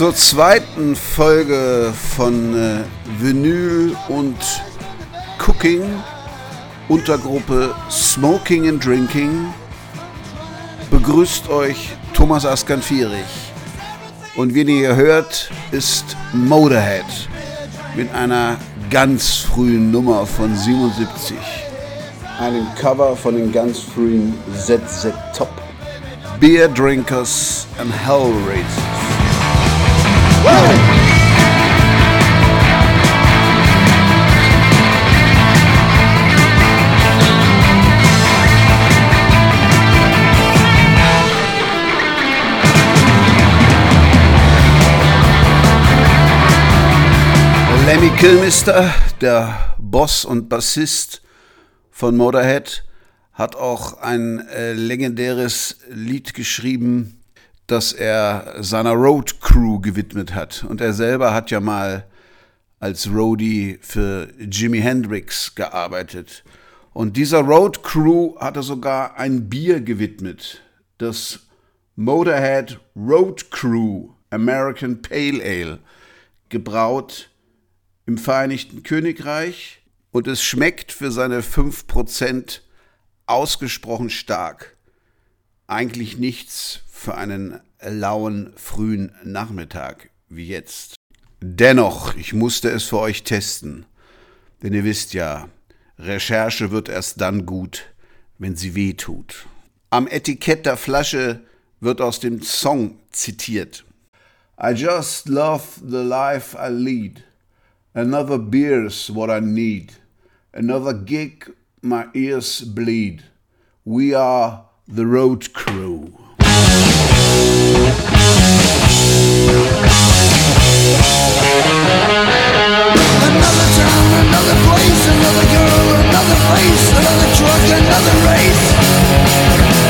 Zur zweiten Folge von äh, Vinyl und Cooking, Untergruppe Smoking and Drinking, begrüßt euch Thomas Askanfierich. Und wie ihr hört, ist Motorhead mit einer ganz frühen Nummer von 77. Einem Cover von den ganz frühen ZZ Top. Beer Drinkers and Hellraisers. Lemmy Kilmister, der Boss und Bassist von Motorhead, hat auch ein äh, legendäres Lied geschrieben, das er seiner Road Crew gewidmet hat. Und er selber hat ja mal als Roadie für Jimi Hendrix gearbeitet. Und dieser Road Crew hat er sogar ein Bier gewidmet, das Motorhead Road Crew American Pale Ale, gebraut im Vereinigten Königreich und es schmeckt für seine 5% ausgesprochen stark. Eigentlich nichts für einen lauen frühen Nachmittag wie jetzt. Dennoch, ich musste es für euch testen, denn ihr wisst ja, Recherche wird erst dann gut, wenn sie weh tut. Am Etikett der Flasche wird aus dem Song zitiert. I just love the life I lead. Another beer's what I need. Another gig, my ears bleed. We are the road crew. Another town, another place, another girl, another face, another truck, another race.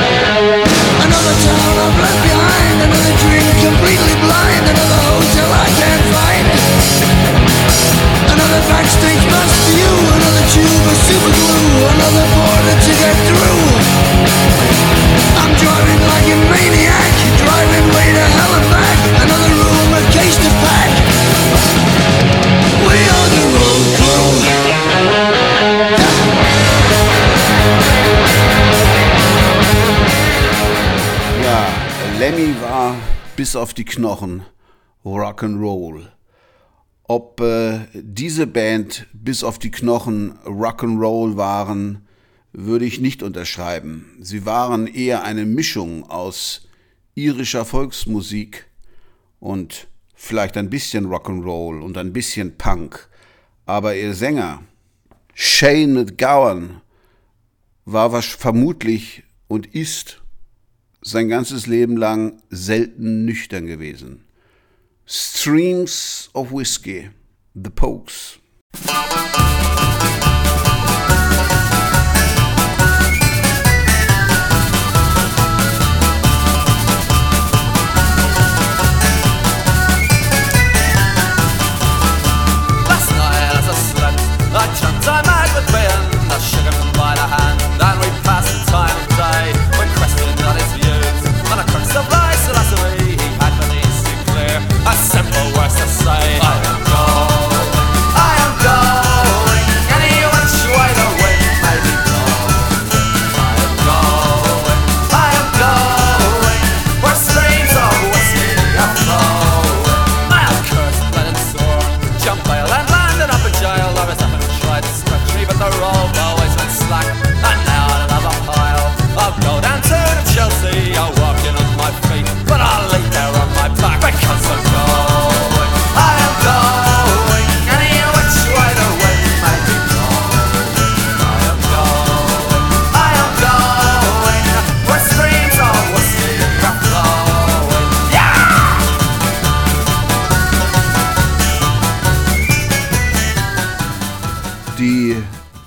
Another town I've left behind Another dream completely blind Another hotel I can't find Another backstage Another tube of Another border to get through I'm driving like a maniac Driving way to hell and back Another room, a case to pack. We are Lemmy war bis auf die Knochen Rock'n'Roll. Ob äh, diese Band bis auf die Knochen Rock'n'Roll waren, würde ich nicht unterschreiben. Sie waren eher eine Mischung aus irischer Volksmusik und vielleicht ein bisschen Rock'n'Roll und ein bisschen Punk. Aber ihr Sänger, Shane McGowan, war vermutlich und ist sein ganzes Leben lang selten nüchtern gewesen. Streams of Whiskey, The Pokes.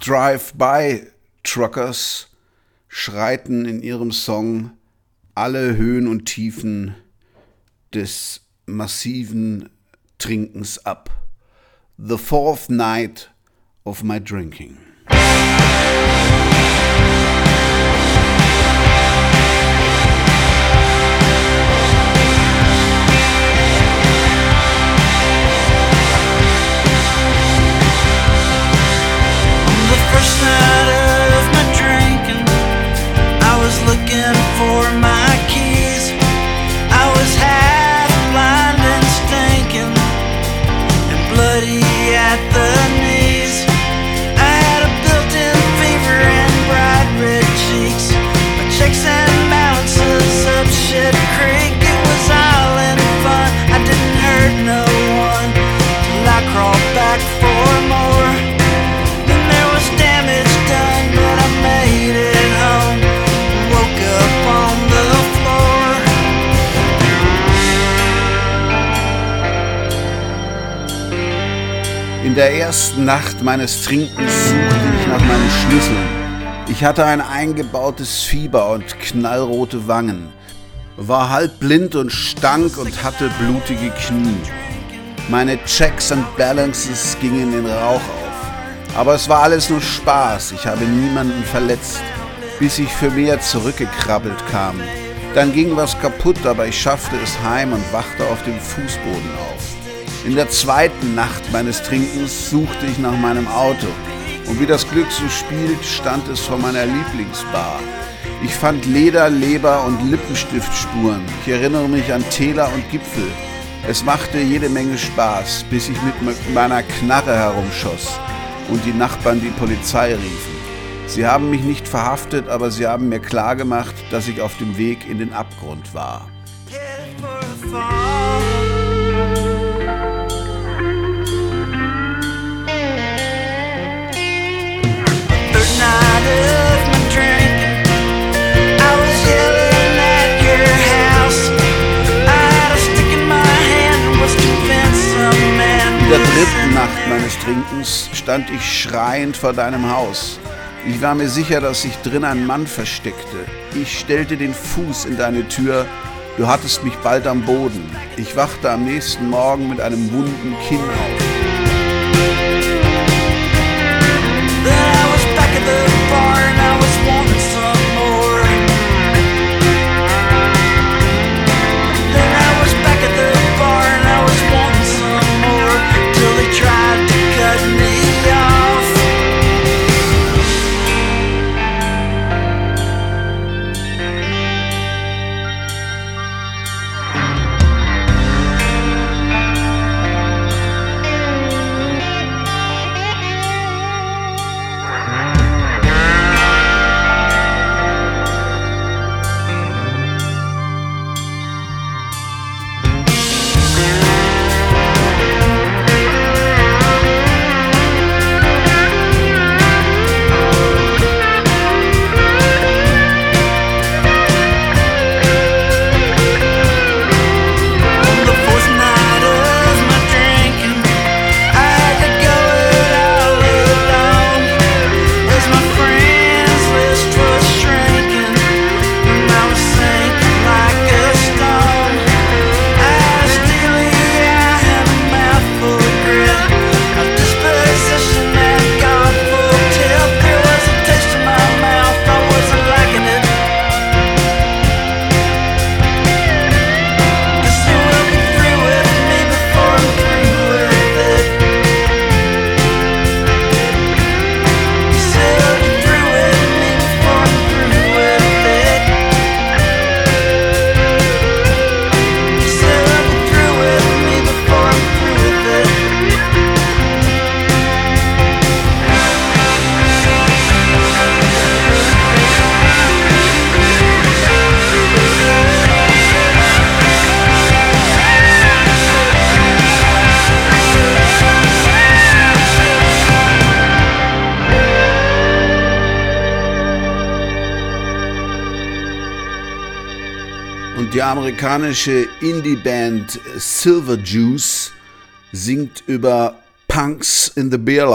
Drive-by-Truckers schreiten in ihrem Song alle Höhen und Tiefen des massiven Trinkens ab. The fourth night of my drinking. In der ersten Nacht meines Trinkens suchte ich nach meinen Schlüsseln. Ich hatte ein eingebautes Fieber und knallrote Wangen, war halb blind und stank und hatte blutige Knie. Meine Checks and Balances gingen in Rauch auf. Aber es war alles nur Spaß, ich habe niemanden verletzt, bis ich für mehr zurückgekrabbelt kam. Dann ging was kaputt, aber ich schaffte es heim und wachte auf dem Fußboden auf. In der zweiten Nacht meines Trinkens suchte ich nach meinem Auto. Und wie das Glück so spielt, stand es vor meiner Lieblingsbar. Ich fand Leder, Leber und Lippenstiftspuren. Ich erinnere mich an Täler und Gipfel. Es machte jede Menge Spaß, bis ich mit meiner Knarre herumschoss und die Nachbarn die Polizei riefen. Sie haben mich nicht verhaftet, aber sie haben mir klargemacht, dass ich auf dem Weg in den Abgrund war. Der dritten Nacht meines Trinkens stand ich schreiend vor deinem Haus. Ich war mir sicher, dass sich drin ein Mann versteckte. Ich stellte den Fuß in deine Tür. Du hattest mich bald am Boden. Ich wachte am nächsten Morgen mit einem wunden Kinn auf. Then I amerikanische Indie-Band Silver Juice singt über Punks in the Beer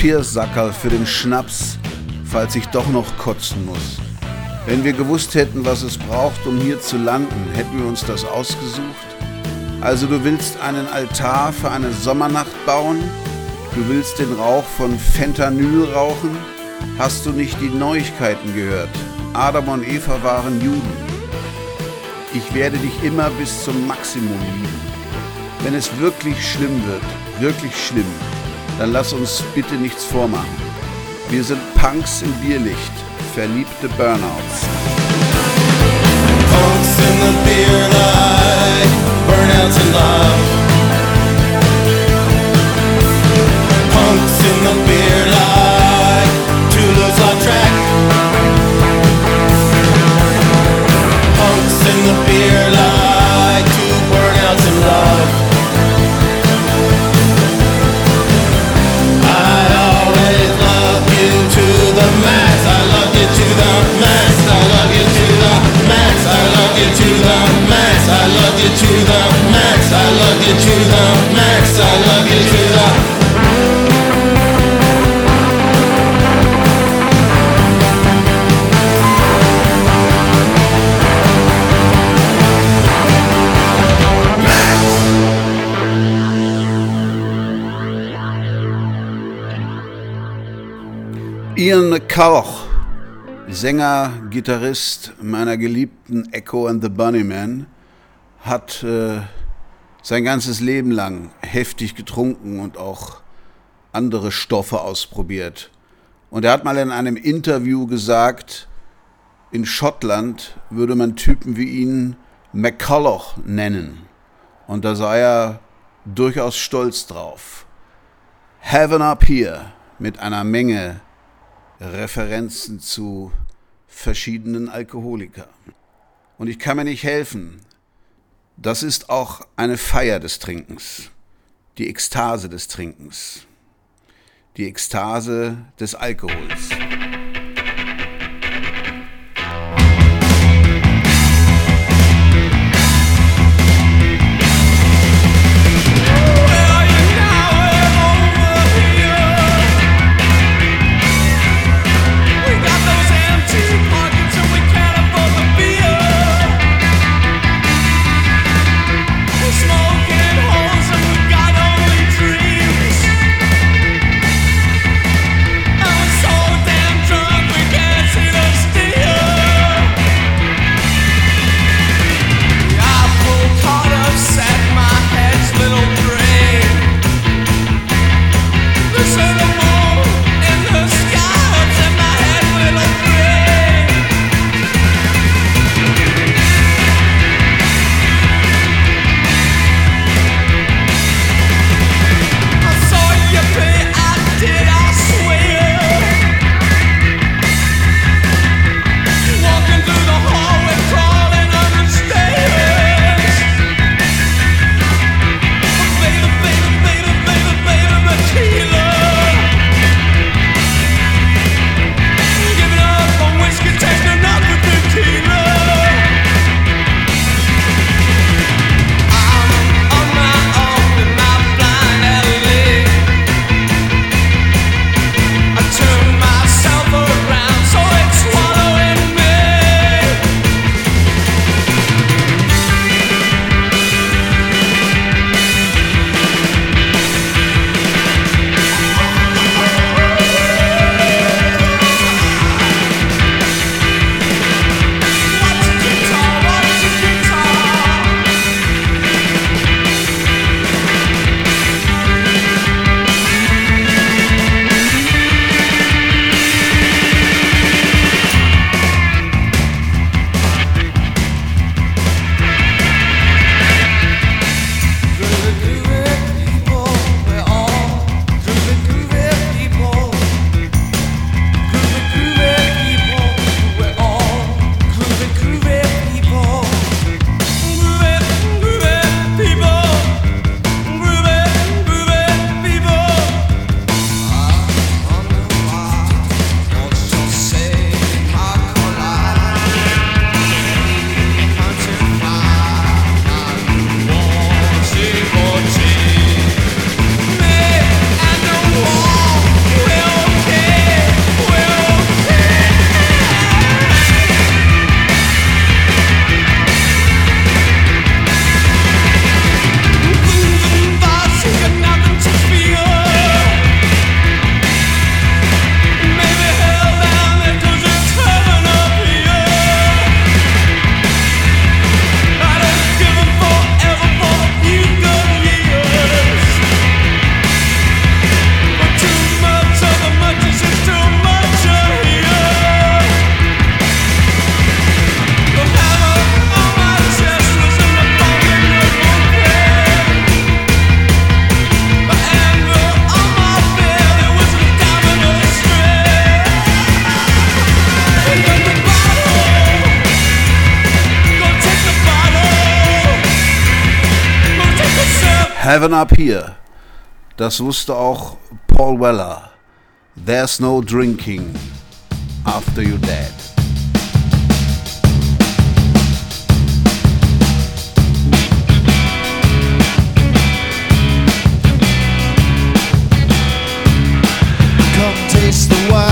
Papiersackerl für den Schnaps, falls ich doch noch kotzen muss? Wenn wir gewusst hätten, was es braucht, um hier zu landen, hätten wir uns das ausgesucht? Also du willst einen Altar für eine Sommernacht bauen? Du willst den Rauch von Fentanyl rauchen? Hast du nicht die Neuigkeiten gehört? Adam und Eva waren Juden. Ich werde dich immer bis zum Maximum lieben. Wenn es wirklich schlimm wird, wirklich schlimm, dann lass uns bitte nichts vormachen. Wir sind Punks im Bierlicht, verliebte Burnouts. Punks in the beer light, burnouts in love. Punks in the beer light, two lose on track. Punks in the beer light, you to the max. I love you to the max. I love you to the max. I love you to the Ian McCulloch, Sänger, Gitarrist meiner geliebten Echo and the Bunnymen, hat äh, sein ganzes Leben lang heftig getrunken und auch andere Stoffe ausprobiert. Und er hat mal in einem Interview gesagt, in Schottland würde man Typen wie ihn McCulloch nennen. Und da sei er durchaus stolz drauf. Heaven Up Here mit einer Menge Referenzen zu verschiedenen Alkoholikern. Und ich kann mir nicht helfen. Das ist auch eine Feier des Trinkens, die Ekstase des Trinkens, die Ekstase des Alkohols. Heaven Up Here. Das wusste auch Paul Weller. There's no drinking after you're dead. Come taste the wine.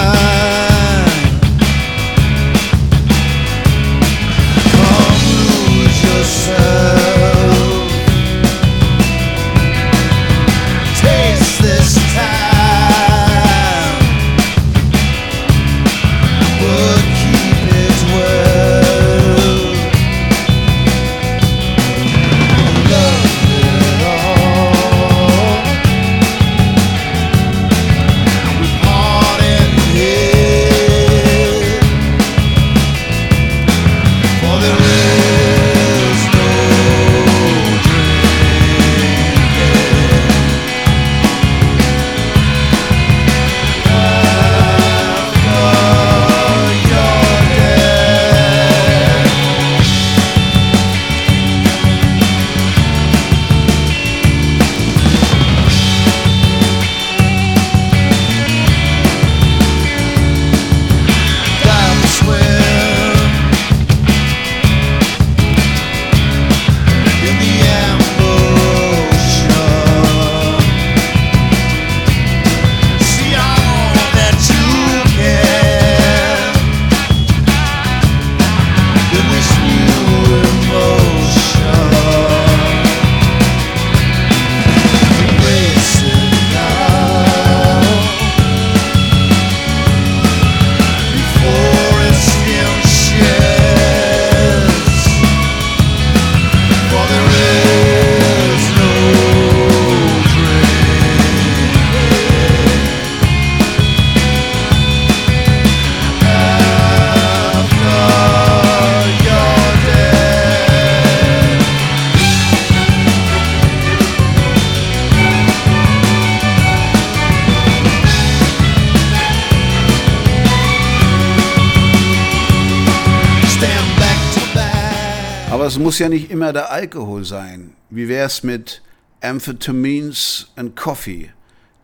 Es muss ja nicht immer der Alkohol sein. Wie wär's mit Amphetamines and Coffee,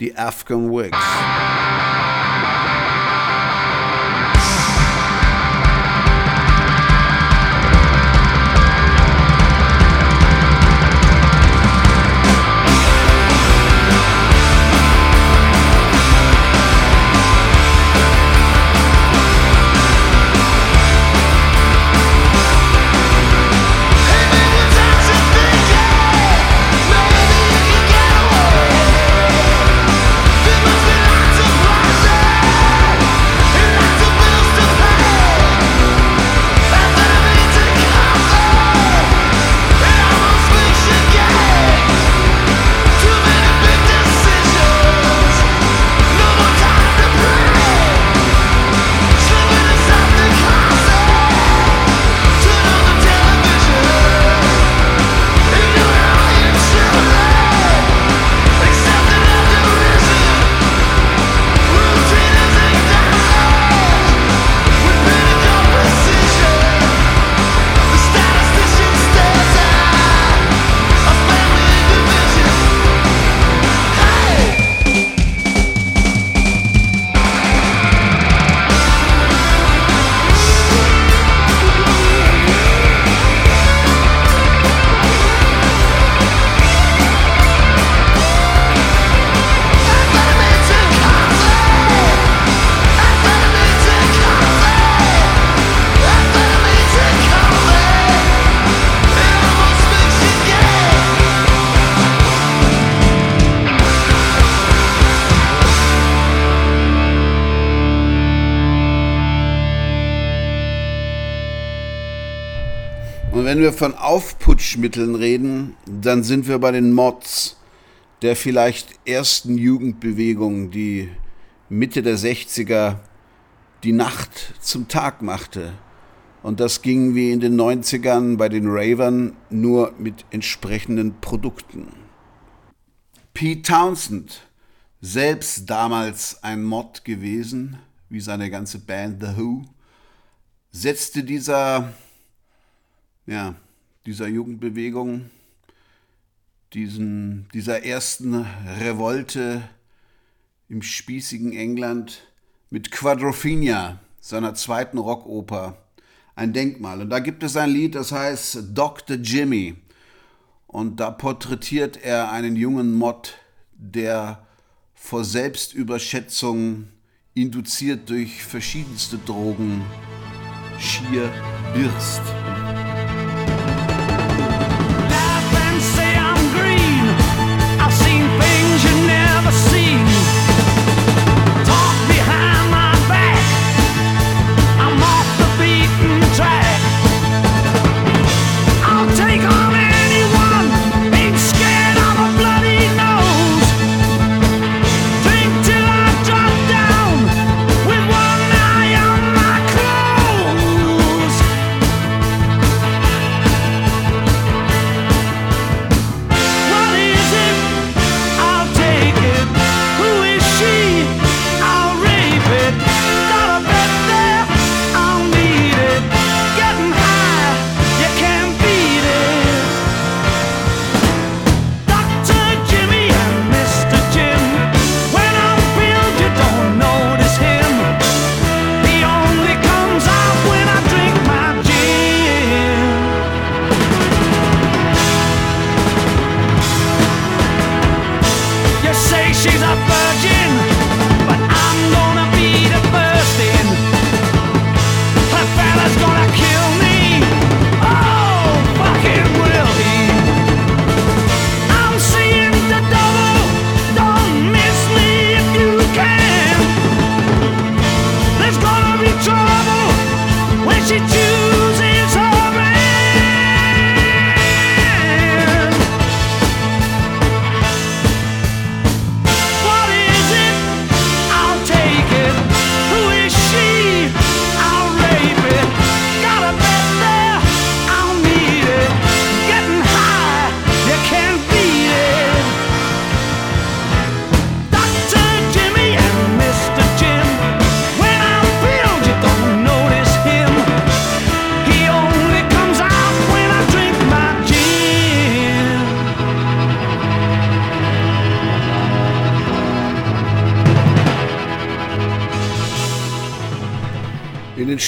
die Afghan Wigs? Wir von Aufputschmitteln reden, dann sind wir bei den Mods der vielleicht ersten Jugendbewegung, die Mitte der 60er die Nacht zum Tag machte. Und das ging wie in den 90ern bei den Ravern nur mit entsprechenden Produkten. Pete Townsend, selbst damals ein Mod gewesen, wie seine ganze Band The Who, setzte dieser, ja, dieser Jugendbewegung, diesen, dieser ersten Revolte im spießigen England mit Quadrophenia, seiner zweiten Rockoper, ein Denkmal. Und da gibt es ein Lied, das heißt Dr. Jimmy. Und da porträtiert er einen jungen Mod, der vor Selbstüberschätzung induziert durch verschiedenste Drogen schier birst.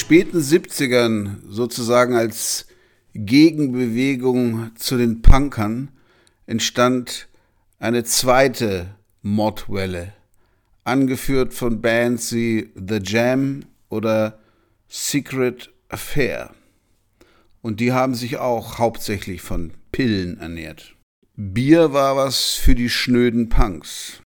späten 70ern sozusagen als Gegenbewegung zu den Punkern entstand eine zweite Modwelle, angeführt von Bands wie The Jam oder Secret Affair. Und die haben sich auch hauptsächlich von Pillen ernährt. Bier war was für die schnöden Punks.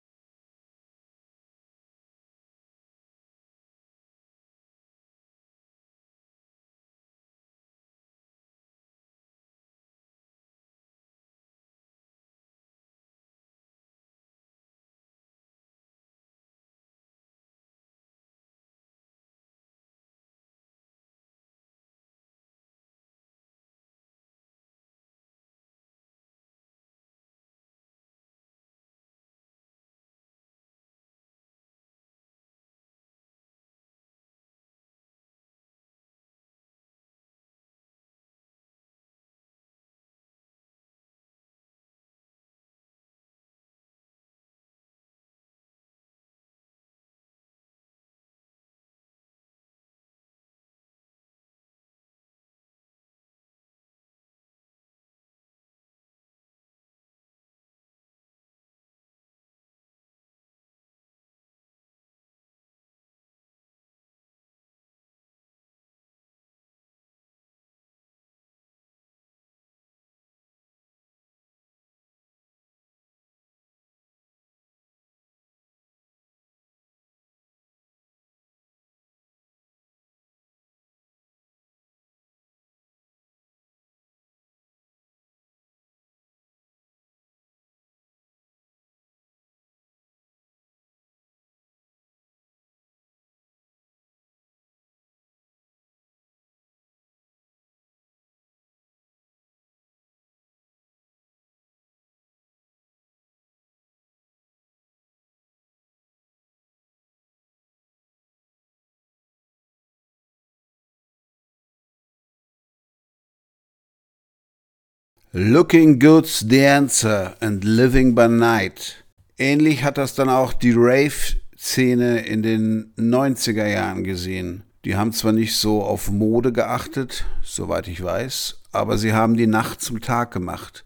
Looking Good's the Answer and Living by Night. Ähnlich hat das dann auch die Rave-Szene in den 90er Jahren gesehen. Die haben zwar nicht so auf Mode geachtet, soweit ich weiß, aber sie haben die Nacht zum Tag gemacht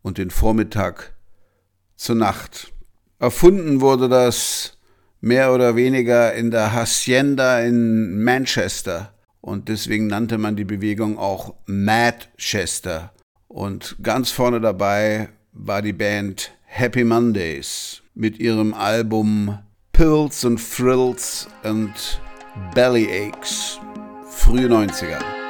und den Vormittag zur Nacht. Erfunden wurde das mehr oder weniger in der Hacienda in Manchester und deswegen nannte man die Bewegung auch Madchester. Und ganz vorne dabei war die Band Happy Mondays mit ihrem Album Pills and Thrills and Bellyaches, frühe 90er.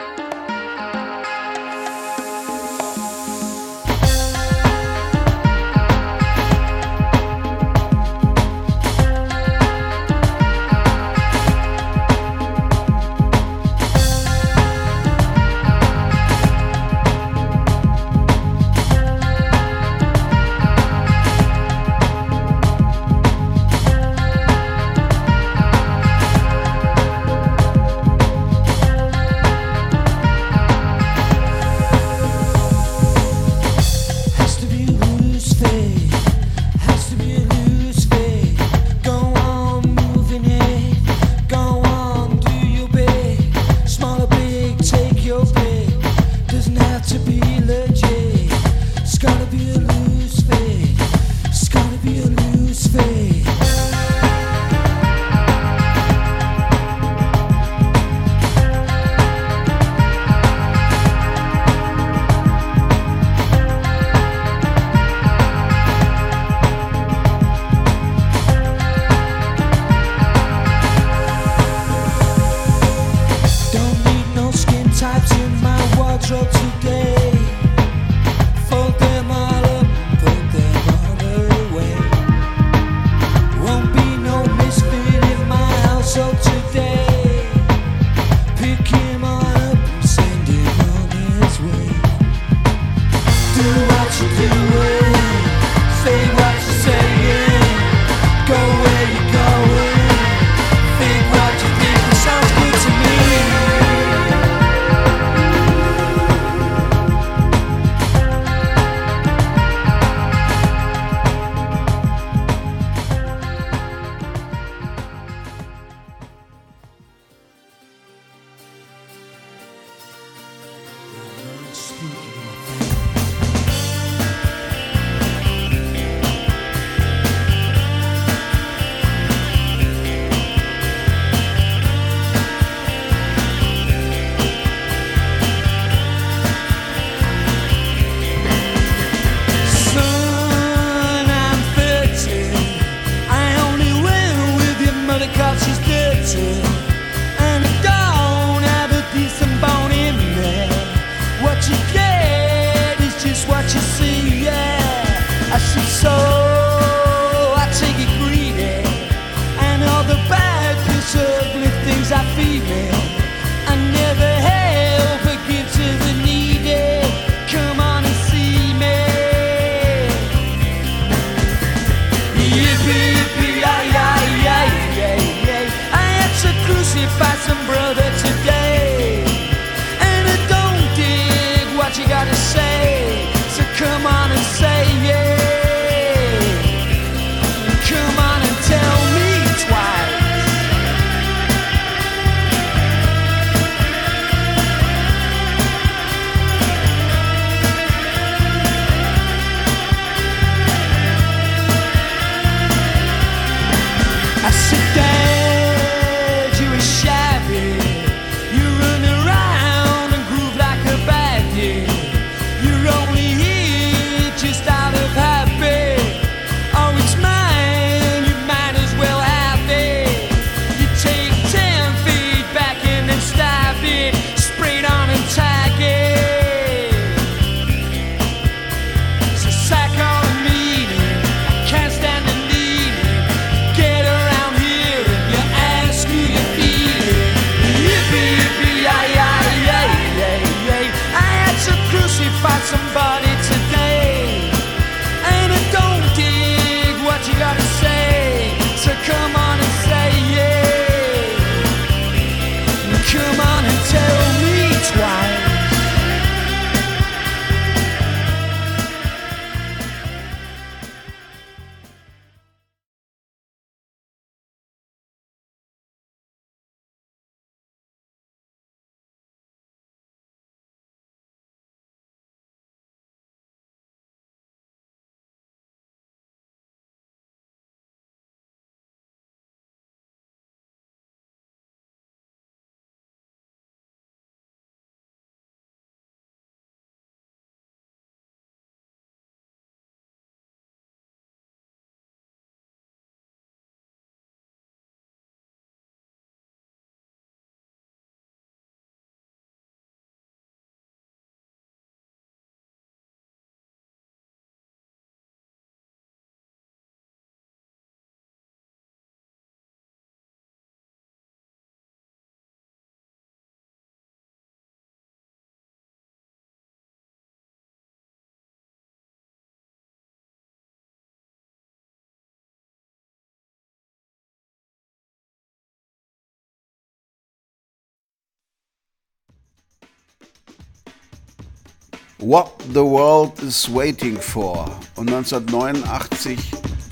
What the World is Waiting for und 1989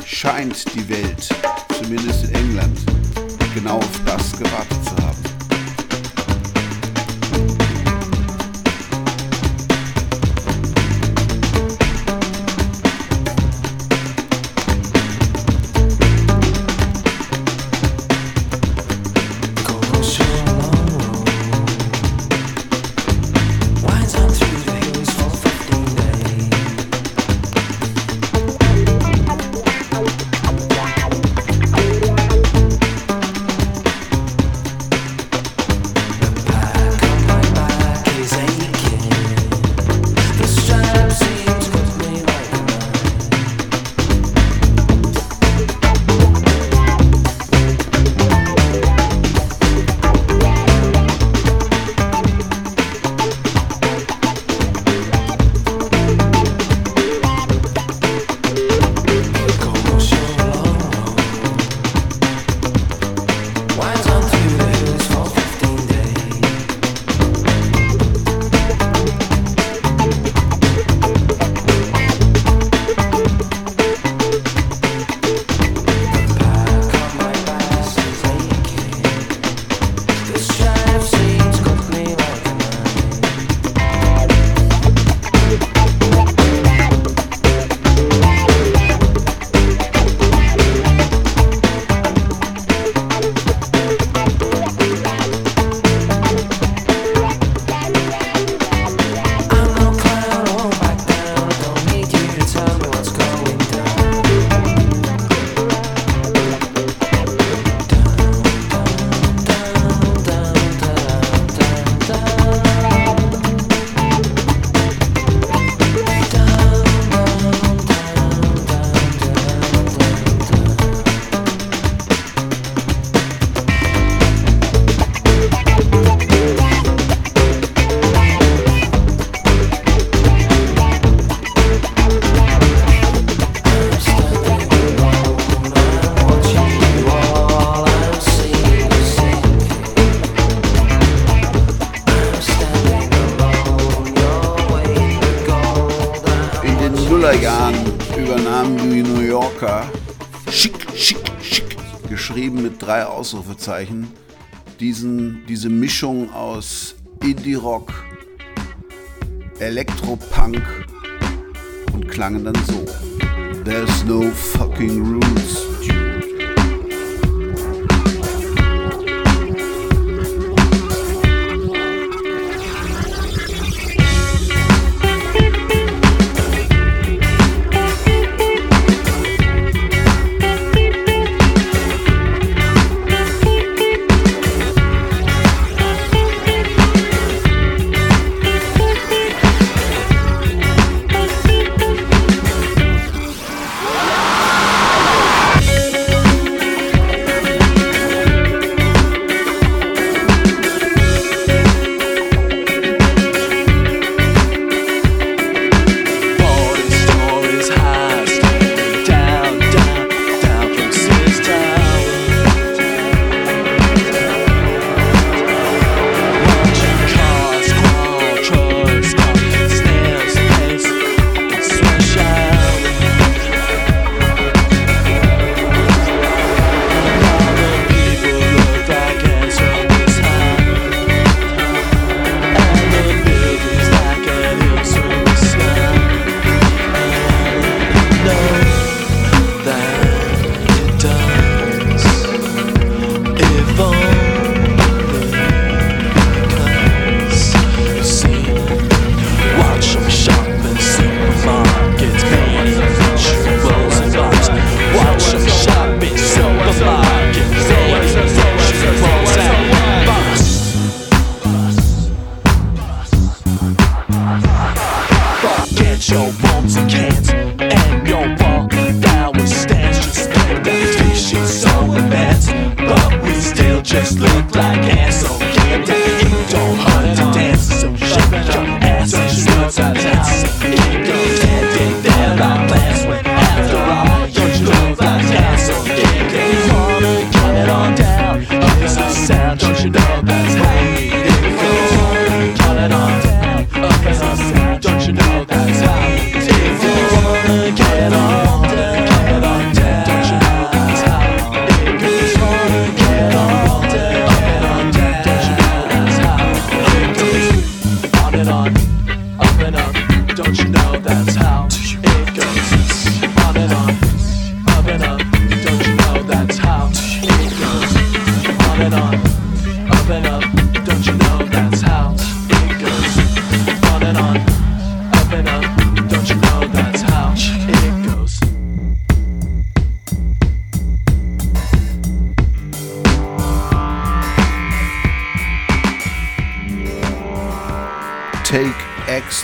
scheint die Welt, zumindest in England, genau auf das gewartet zu haben. Ausrufezeichen, diesen, diese Mischung aus Indie-Rock, Elektropunk und klangen dann so. There's no fucking rules.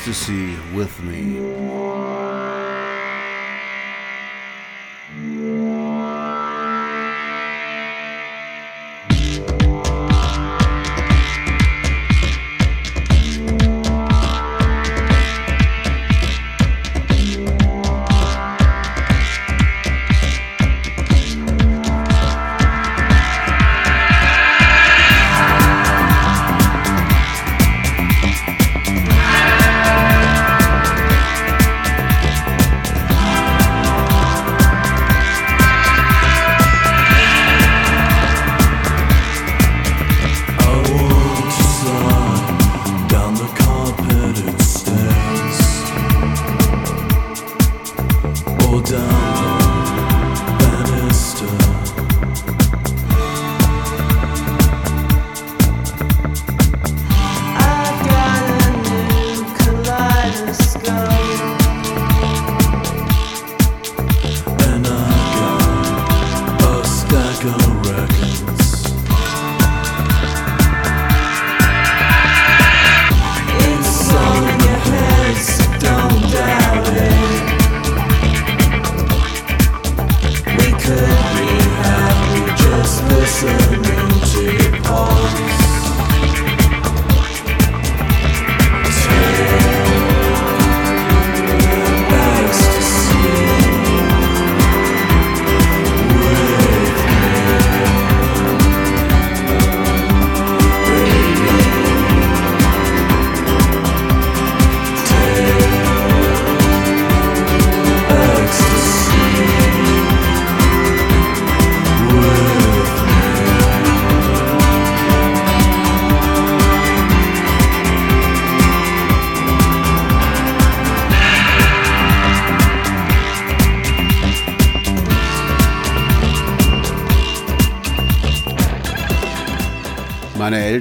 Ecstasy with Me.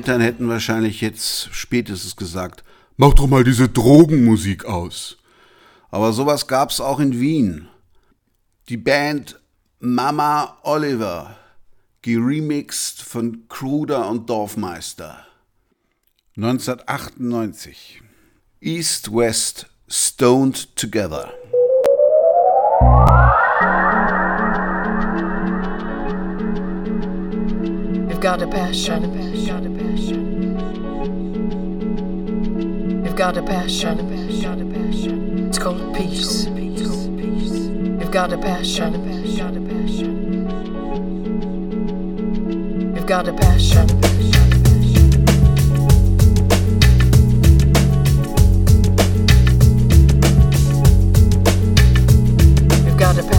Eltern hätten wahrscheinlich jetzt spätestens gesagt, mach doch mal diese Drogenmusik aus. Aber sowas gab's auch in Wien. Die Band Mama Oliver, geremixed von Kruder und Dorfmeister. 1998. East West Stoned Together. You've got a passion. Got a passion. You've got a passion. Got a passion. It's called peace. You've got a passion. You've got a passion. Got a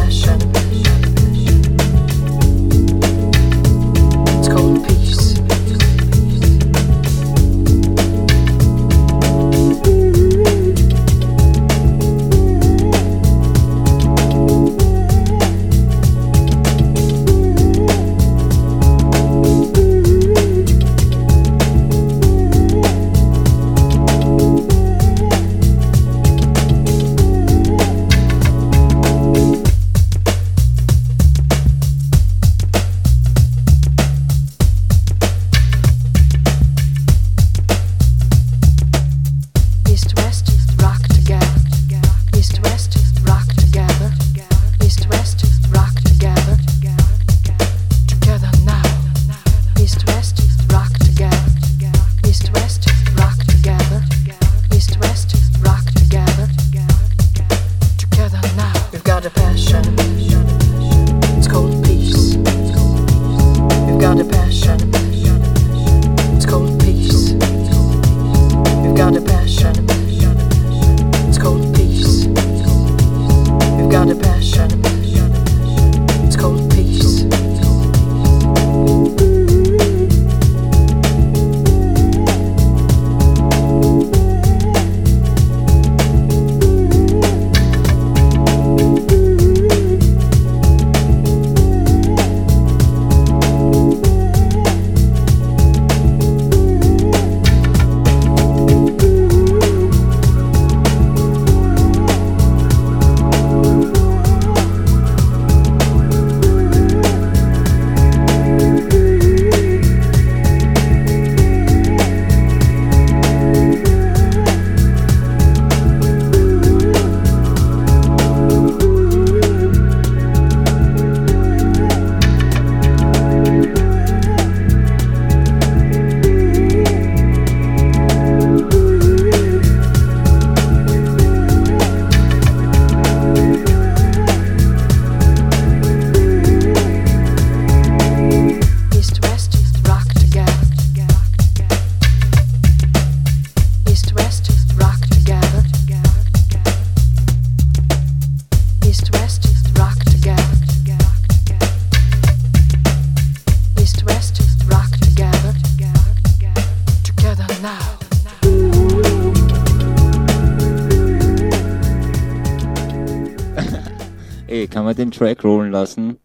Track rollen lassen?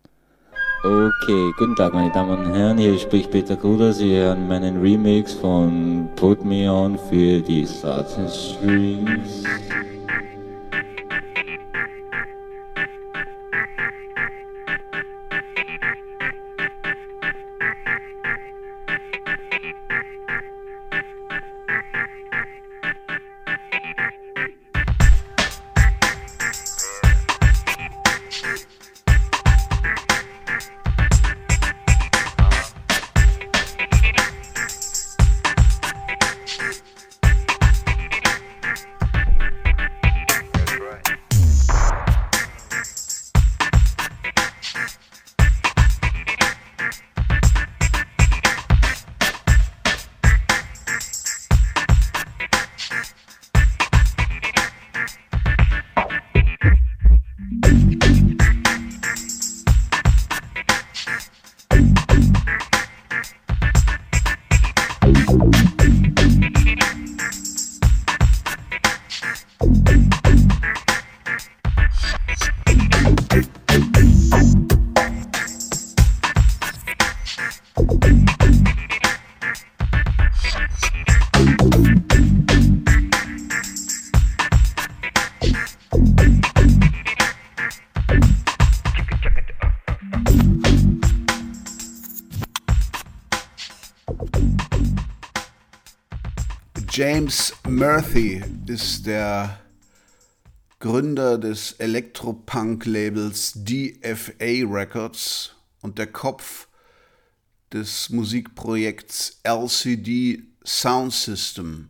Okay, guten Tag meine Damen und Herren, hier spricht Peter Kruder. Sie hören meinen Remix von Put Me On für die Southern Strings. James Murphy ist der Gründer des Elektropunk-Labels DFA Records und der Kopf des Musikprojekts LCD Sound System.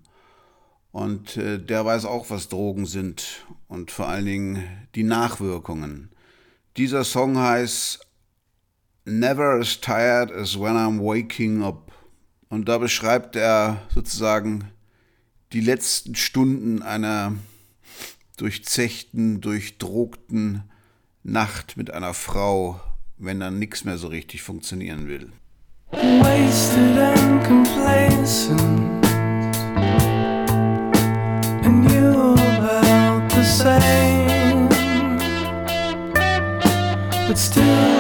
Und äh, der weiß auch, was Drogen sind und vor allen Dingen die Nachwirkungen. Dieser Song heißt Never as tired as when I'm waking up. Und da beschreibt er sozusagen die letzten Stunden einer durchzechten, durchdrogten Nacht mit einer Frau, wenn dann nichts mehr so richtig funktionieren will. wasted and complacent, and you about the same, but still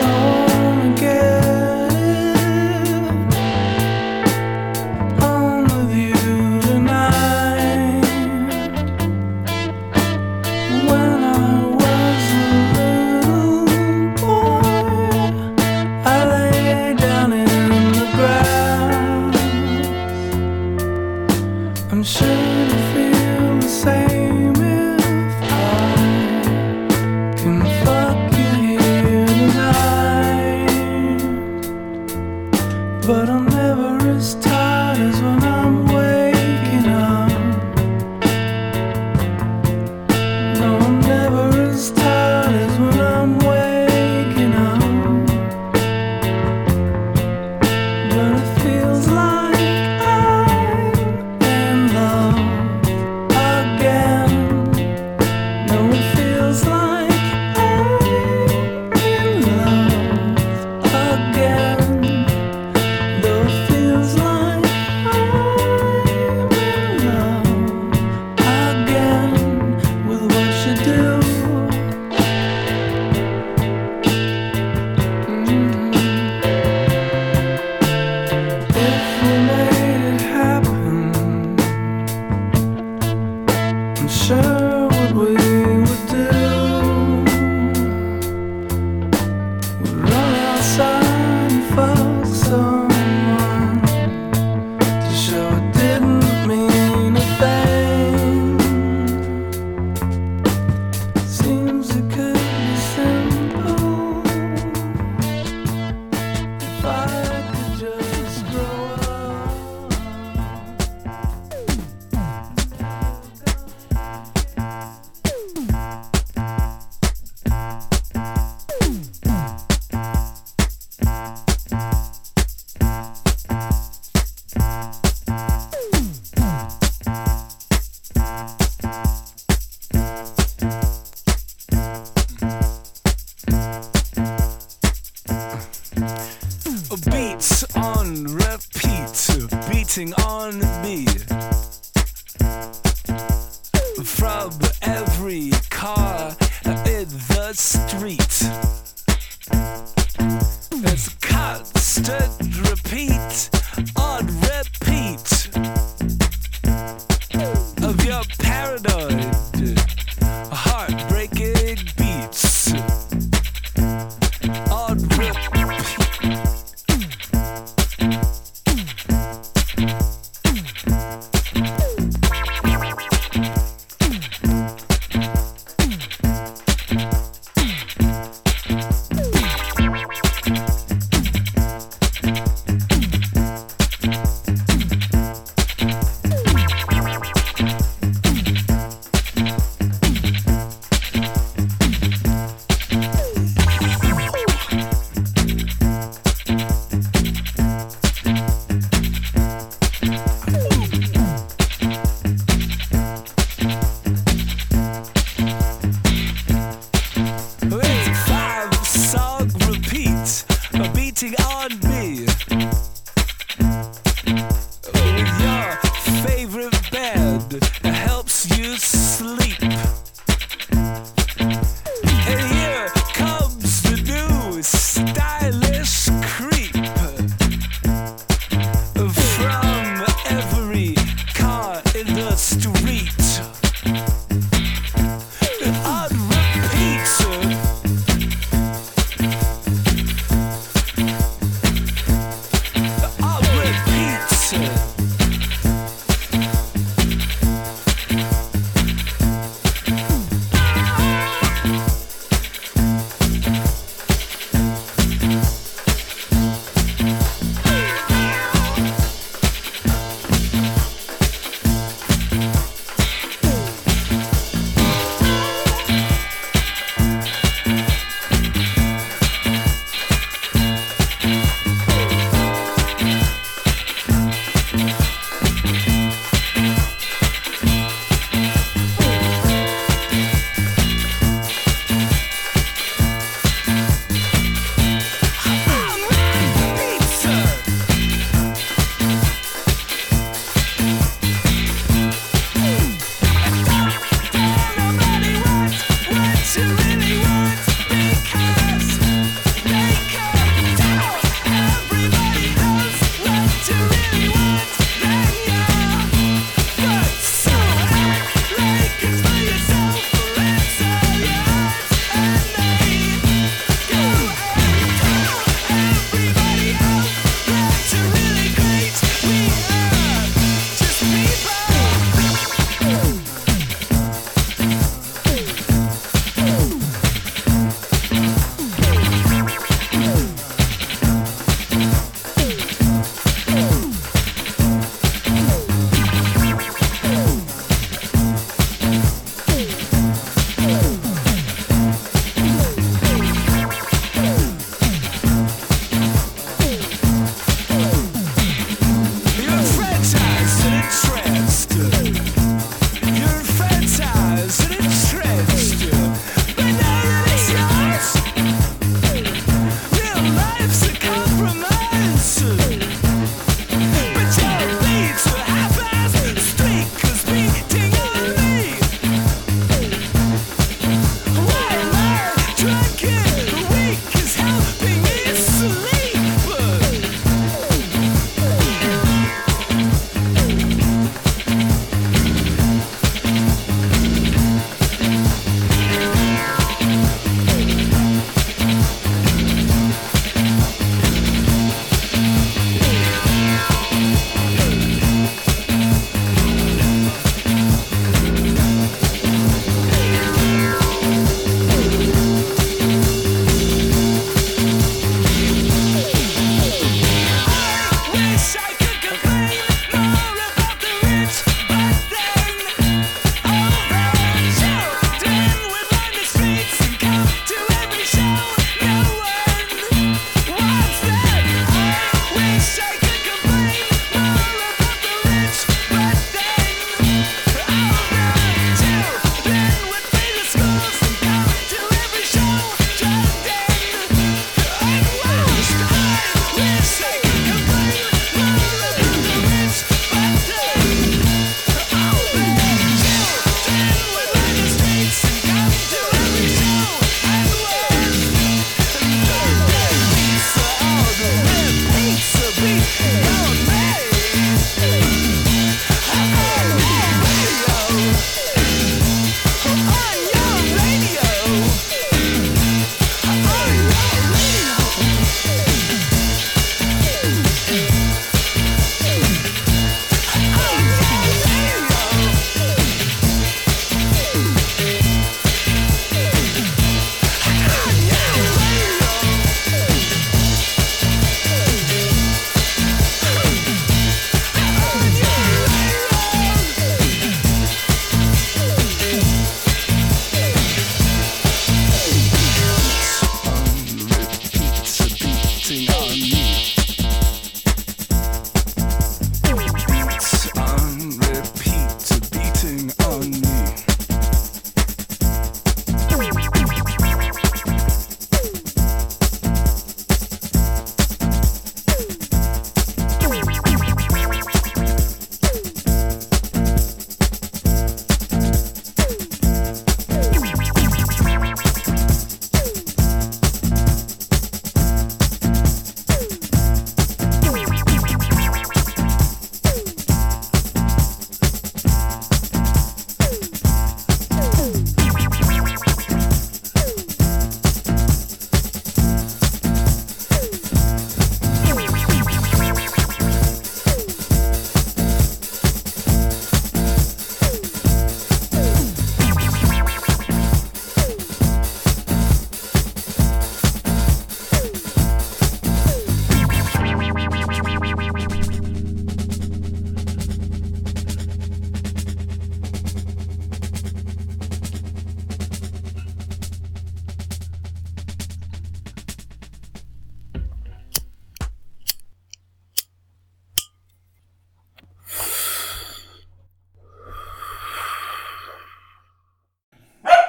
club ever.